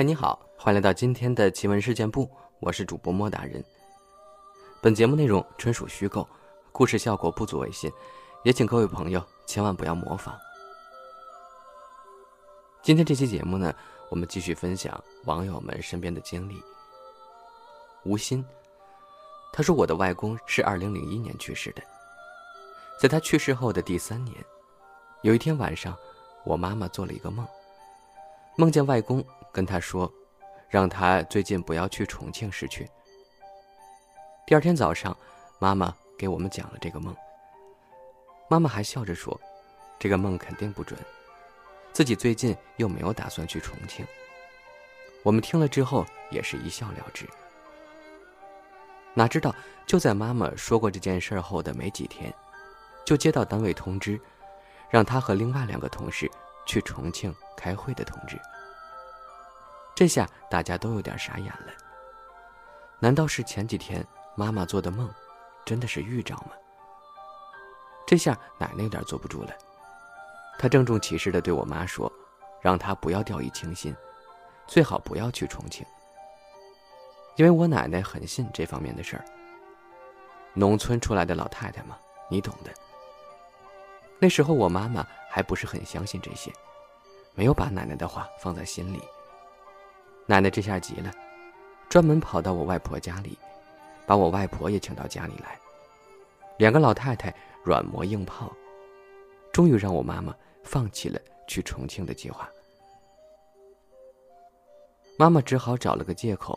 嗨，你好，欢迎来到今天的奇闻事件部，我是主播莫大人。本节目内容纯属虚构，故事效果不足为信，也请各位朋友千万不要模仿。今天这期节目呢，我们继续分享网友们身边的经历。吴昕，他说我的外公是二零零一年去世的，在他去世后的第三年，有一天晚上，我妈妈做了一个梦，梦见外公跟他说，让他最近不要去重庆市区。第二天早上，妈妈给我们讲了这个梦。妈妈还笑着说，这个梦肯定不准，自己最近又没有打算去重庆。我们听了之后也是一笑了之。哪知道，就在妈妈说过这件事后的没几天，就接到单位通知，让她和另外两个同事去重庆开会的通知。这下大家都有点傻眼了。难道是前几天妈妈做的梦，真的是预兆吗？这下奶奶有点坐不住了，她郑重其事地对我妈说：“让她不要掉以轻心，最好不要去重庆。”因为我奶奶很信这方面的事儿。农村出来的老太太嘛，你懂的。那时候我妈妈还不是很相信这些，没有把奶奶的话放在心里。奶奶这下急了，专门跑到我外婆家里，把我外婆也请到家里来。两个老太太软磨硬泡，终于让我妈妈放弃了去重庆的计划。妈妈只好找了个借口。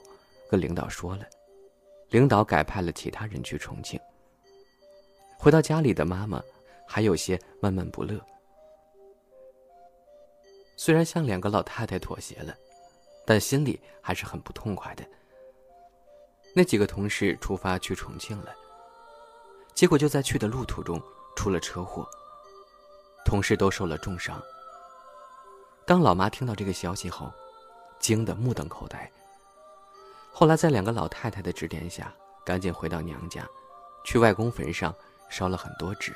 跟领导说了，领导改派了其他人去重庆。回到家里的妈妈还有些闷闷不乐。虽然向两个老太太妥协了，但心里还是很不痛快的。那几个同事出发去重庆了，结果就在去的路途中出了车祸，同事都受了重伤。当老妈听到这个消息后，惊得目瞪口呆。后来，在两个老太太的指点下，赶紧回到娘家，去外公坟上烧了很多纸。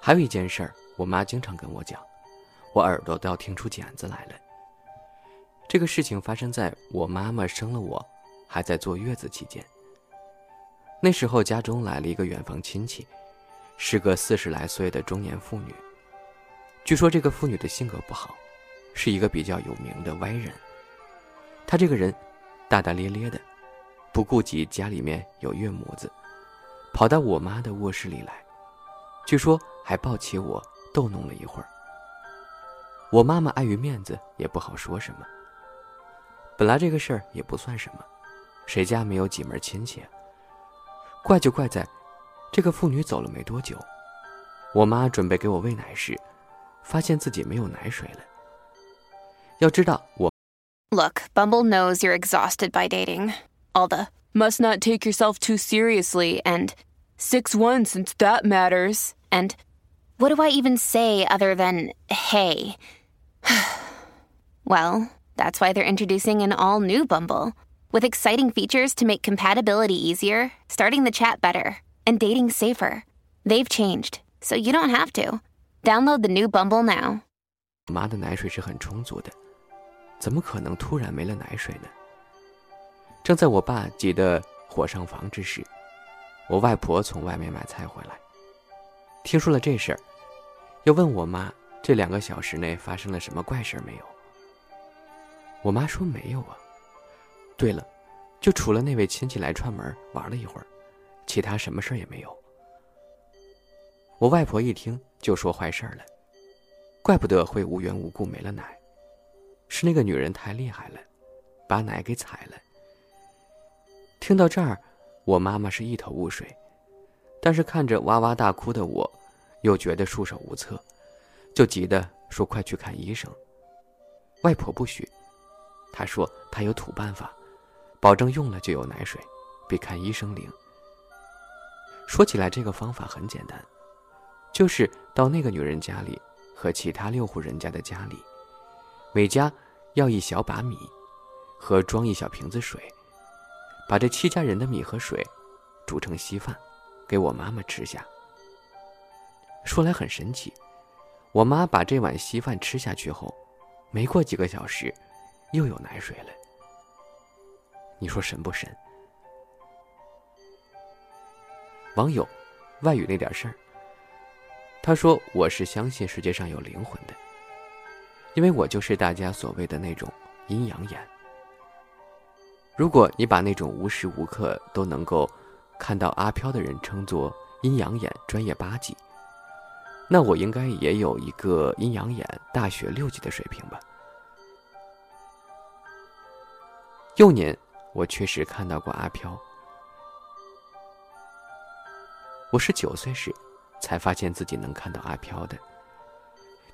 还有一件事儿，我妈经常跟我讲，我耳朵都要听出茧子来了。这个事情发生在我妈妈生了我，还在坐月子期间。那时候家中来了一个远房亲戚，是个四十来岁的中年妇女。据说这个妇女的性格不好。是一个比较有名的歪人。他这个人大大咧咧的，不顾及家里面有岳母子，跑到我妈的卧室里来，据说还抱起我逗弄了一会儿。我妈妈碍于面子也不好说什么。本来这个事儿也不算什么，谁家没有几门亲戚？怪就怪在，这个妇女走了没多久，我妈准备给我喂奶时，发现自己没有奶水了。要知道我。Look, Bumble knows you're exhausted by dating. All the must not take yourself too seriously and 6 1 since that matters. And what do I even say other than hey? Well, that's why they're introducing an all new Bumble with exciting features to make compatibility easier, starting the chat better, and dating safer. They've changed, so you don't have to. Download the new Bumble now. 妈的奶水是很充足的。怎么可能突然没了奶水呢？正在我爸急得火上房之时，我外婆从外面买菜回来，听说了这事儿，又问我妈这两个小时内发生了什么怪事儿没有。我妈说没有啊。对了，就除了那位亲戚来串门玩了一会儿，其他什么事儿也没有。我外婆一听就说坏事儿了，怪不得会无缘无故没了奶。是那个女人太厉害了，把奶给踩了。听到这儿，我妈妈是一头雾水，但是看着哇哇大哭的我，又觉得束手无策，就急得说：“快去看医生。”外婆不许，他说他有土办法，保证用了就有奶水，比看医生灵。说起来，这个方法很简单，就是到那个女人家里和其他六户人家的家里，每家。要一小把米，和装一小瓶子水，把这七家人的米和水煮成稀饭，给我妈妈吃下。说来很神奇，我妈把这碗稀饭吃下去后，没过几个小时，又有奶水了。你说神不神？网友，外语那点事儿。他说：“我是相信世界上有灵魂的，因为我就是大家所谓的那种阴阳眼。如果你把那种无时无刻都能够看到阿飘的人称作阴阳眼专业八级，那我应该也有一个阴阳眼大学六级的水平吧。幼年，我确实看到过阿飘。我是九岁时。”才发现自己能看到阿飘的。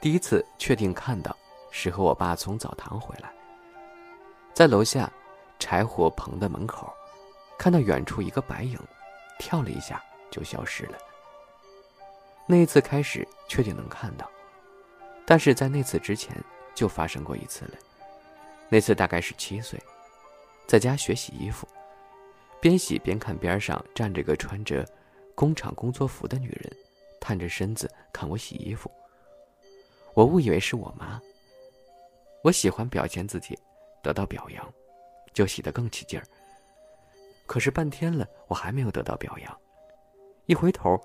第一次确定看到，是和我爸从澡堂回来，在楼下柴火棚的门口，看到远处一个白影，跳了一下就消失了。那一次开始确定能看到，但是在那次之前就发生过一次了。那次大概是七岁，在家学洗衣服，边洗边看边上站着个穿着工厂工作服的女人。探着身子看我洗衣服，我误以为是我妈。我喜欢表现自己，得到表扬，就洗得更起劲儿。可是半天了，我还没有得到表扬。一回头，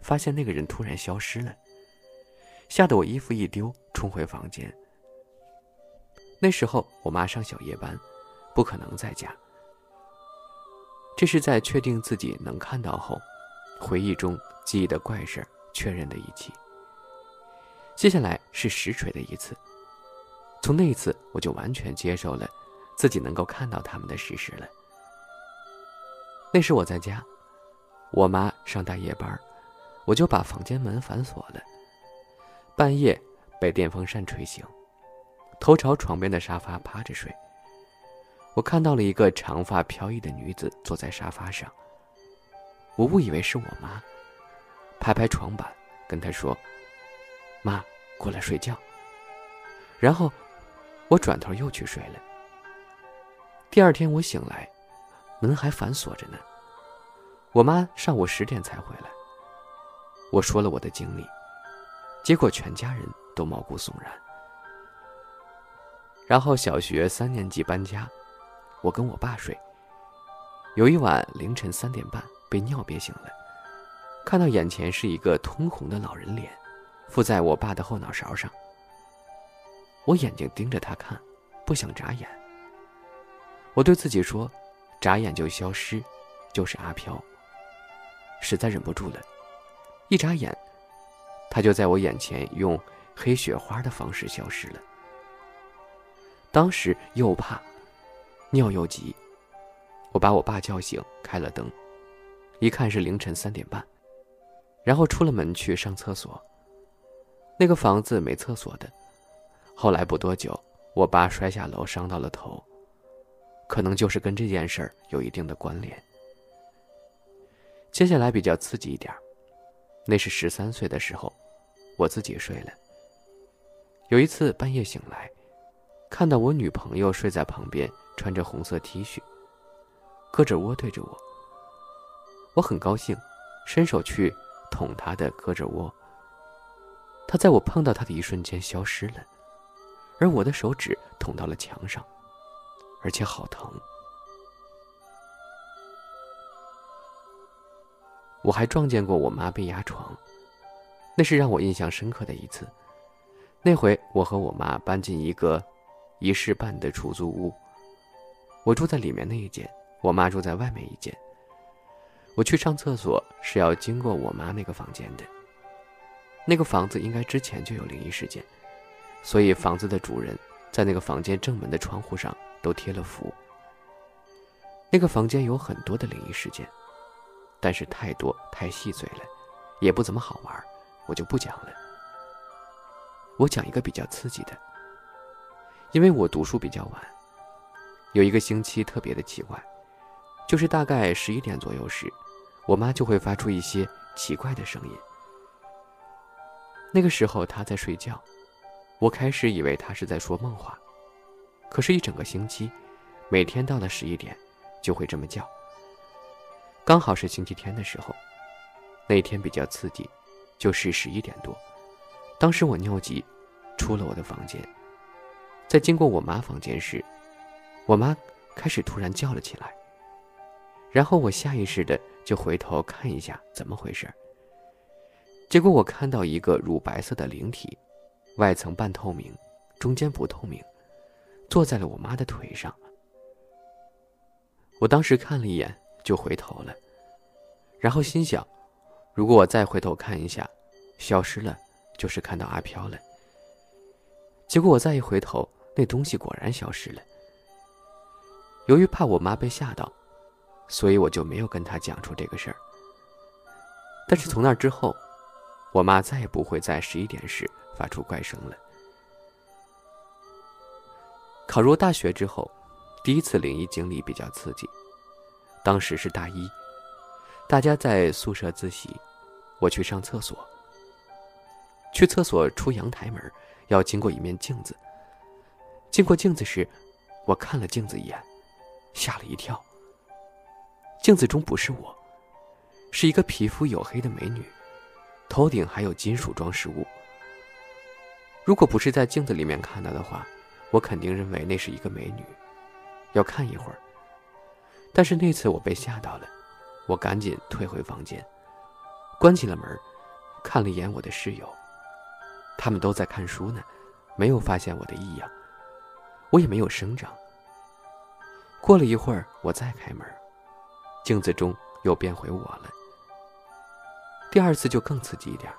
发现那个人突然消失了，吓得我衣服一丢，冲回房间。那时候我妈上小夜班，不可能在家。这是在确定自己能看到后，回忆中记忆的怪事。确认的一起。接下来是实锤的一次。从那一次，我就完全接受了自己能够看到他们的事实了。那时我在家，我妈上大夜班，我就把房间门反锁了。半夜被电风扇吹醒，头朝床边的沙发趴着睡。我看到了一个长发飘逸的女子坐在沙发上，我误以为是我妈。拍拍床板，跟她说：“妈，过来睡觉。”然后我转头又去睡了。第二天我醒来，门还反锁着呢。我妈上午十点才回来。我说了我的经历，结果全家人都毛骨悚然。然后小学三年级搬家，我跟我爸睡。有一晚凌晨三点半被尿憋醒了。看到眼前是一个通红的老人脸，附在我爸的后脑勺上。我眼睛盯着他看，不想眨眼。我对自己说：“眨眼就消失，就是阿飘。”实在忍不住了，一眨眼，他就在我眼前用黑雪花的方式消失了。当时又怕，尿又急，我把我爸叫醒，开了灯，一看是凌晨三点半。然后出了门去上厕所。那个房子没厕所的。后来不多久，我爸摔下楼，伤到了头，可能就是跟这件事儿有一定的关联。接下来比较刺激一点那是十三岁的时候，我自己睡了。有一次半夜醒来，看到我女朋友睡在旁边，穿着红色 T 恤，胳肢窝对着我。我很高兴，伸手去。捅他的胳肢窝。他在我碰到他的一瞬间消失了，而我的手指捅到了墙上，而且好疼。我还撞见过我妈被压床，那是让我印象深刻的一次。那回我和我妈搬进一个一室半的出租屋，我住在里面那一间，我妈住在外面一间。我去上厕所是要经过我妈那个房间的。那个房子应该之前就有灵异事件，所以房子的主人在那个房间正门的窗户上都贴了符。那个房间有很多的灵异事件，但是太多太细碎了，也不怎么好玩，我就不讲了。我讲一个比较刺激的，因为我读书比较晚，有一个星期特别的奇怪，就是大概十一点左右时。我妈就会发出一些奇怪的声音。那个时候她在睡觉，我开始以为她是在说梦话。可是，一整个星期，每天到了十一点，就会这么叫。刚好是星期天的时候，那天比较刺激，就是十一点多。当时我尿急，出了我的房间，在经过我妈房间时，我妈开始突然叫了起来。然后我下意识的就回头看一下怎么回事。结果我看到一个乳白色的灵体，外层半透明，中间不透明，坐在了我妈的腿上。我当时看了一眼就回头了，然后心想，如果我再回头看一下，消失了，就是看到阿飘了。结果我再一回头，那东西果然消失了。由于怕我妈被吓到。所以我就没有跟她讲出这个事儿。但是从那之后，我妈再也不会在十一点时发出怪声了。考入大学之后，第一次灵异经历比较刺激。当时是大一，大家在宿舍自习，我去上厕所。去厕所出阳台门，要经过一面镜子。经过镜子时，我看了镜子一眼，吓了一跳。镜子中不是我，是一个皮肤黝黑的美女，头顶还有金属装饰物。如果不是在镜子里面看到的话，我肯定认为那是一个美女。要看一会儿，但是那次我被吓到了，我赶紧退回房间，关起了门，看了一眼我的室友，他们都在看书呢，没有发现我的异样，我也没有声张。过了一会儿，我再开门。镜子中又变回我了。第二次就更刺激一点。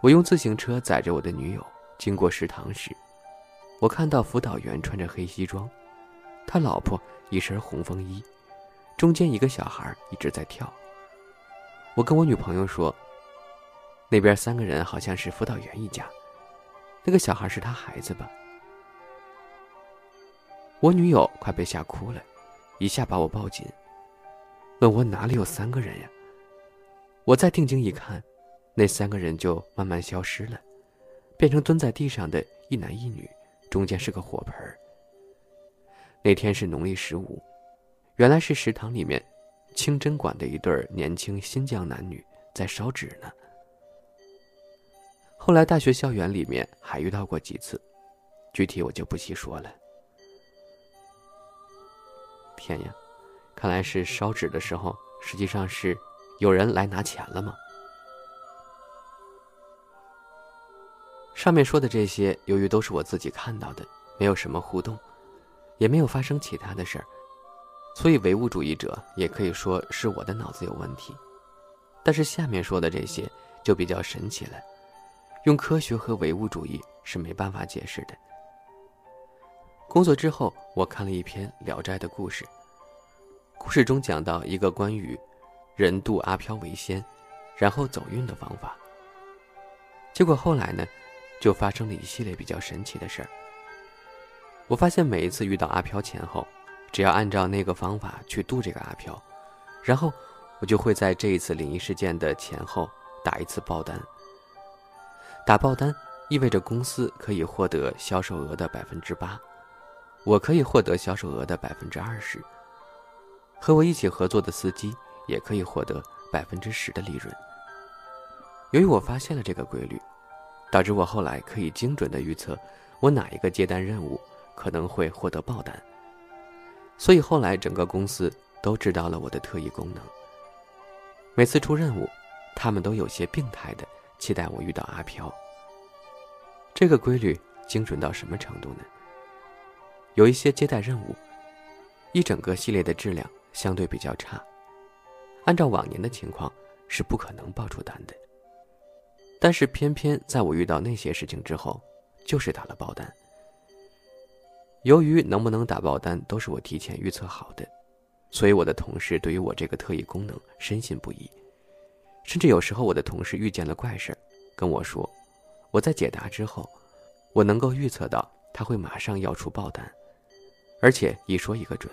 我用自行车载着我的女友经过食堂时，我看到辅导员穿着黑西装，他老婆一身红风衣，中间一个小孩一直在跳。我跟我女朋友说，那边三个人好像是辅导员一家，那个小孩是他孩子吧？我女友快被吓哭了，一下把我抱紧。问我哪里有三个人呀？我再定睛一看，那三个人就慢慢消失了，变成蹲在地上的一男一女，中间是个火盆那天是农历十五，原来是食堂里面清真馆的一对年轻新疆男女在烧纸呢。后来大学校园里面还遇到过几次，具体我就不细说了。天呀！看来是烧纸的时候，实际上是有人来拿钱了吗？上面说的这些，由于都是我自己看到的，没有什么互动，也没有发生其他的事儿，所以唯物主义者也可以说是我的脑子有问题。但是下面说的这些就比较神奇了，用科学和唯物主义是没办法解释的。工作之后，我看了一篇《聊斋》的故事。故事中讲到一个关于人渡阿飘为仙，然后走运的方法。结果后来呢，就发生了一系列比较神奇的事儿。我发现每一次遇到阿飘前后，只要按照那个方法去渡这个阿飘，然后我就会在这一次灵异事件的前后打一次爆单。打爆单意味着公司可以获得销售额的百分之八，我可以获得销售额的百分之二十。和我一起合作的司机也可以获得百分之十的利润。由于我发现了这个规律，导致我后来可以精准的预测我哪一个接单任务可能会获得爆单。所以后来整个公司都知道了我的特异功能。每次出任务，他们都有些病态的期待我遇到阿飘。这个规律精准到什么程度呢？有一些接待任务，一整个系列的质量。相对比较差，按照往年的情况是不可能报出单的。但是偏偏在我遇到那些事情之后，就是打了爆单。由于能不能打爆单都是我提前预测好的，所以我的同事对于我这个特异功能深信不疑。甚至有时候我的同事遇见了怪事跟我说，我在解答之后，我能够预测到他会马上要出爆单，而且一说一个准。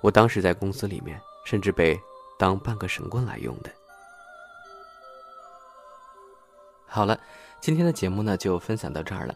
我当时在公司里面，甚至被当半个神棍来用的。好了，今天的节目呢就分享到这儿了。